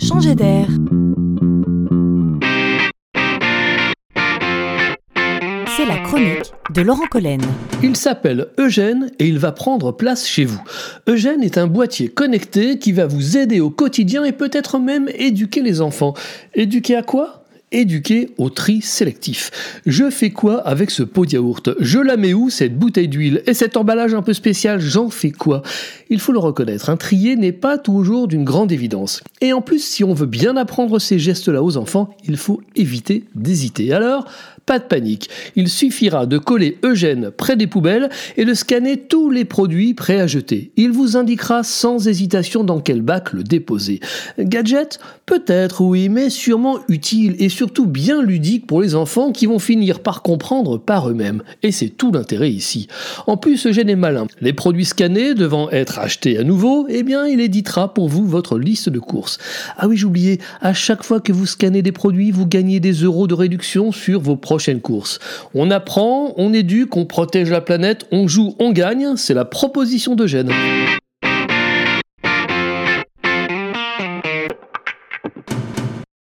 changer d'air. C'est la chronique de Laurent Collen. Il s'appelle Eugène et il va prendre place chez vous. Eugène est un boîtier connecté qui va vous aider au quotidien et peut-être même éduquer les enfants. Éduquer à quoi? Éduqué au tri sélectif. Je fais quoi avec ce pot de yaourt? Je la mets où cette bouteille d'huile? Et cet emballage un peu spécial, j'en fais quoi? Il faut le reconnaître, un trier n'est pas toujours d'une grande évidence. Et en plus, si on veut bien apprendre ces gestes-là aux enfants, il faut éviter d'hésiter. Alors, pas de panique, il suffira de coller Eugène près des poubelles et de scanner tous les produits prêts à jeter. Il vous indiquera sans hésitation dans quel bac le déposer. Gadget? Peut-être oui, mais sûrement utile et surtout bien ludique pour les enfants qui vont finir par comprendre par eux-mêmes. Et c'est tout l'intérêt ici. En plus, Eugène est malin. Les produits scannés devant être achetés à nouveau, eh bien, il éditera pour vous votre liste de courses. Ah oui, j'oubliais, à chaque fois que vous scannez des produits, vous gagnez des euros de réduction sur vos prochains course. On apprend, on éduque, on protège la planète, on joue, on gagne, c'est la proposition de Gênes.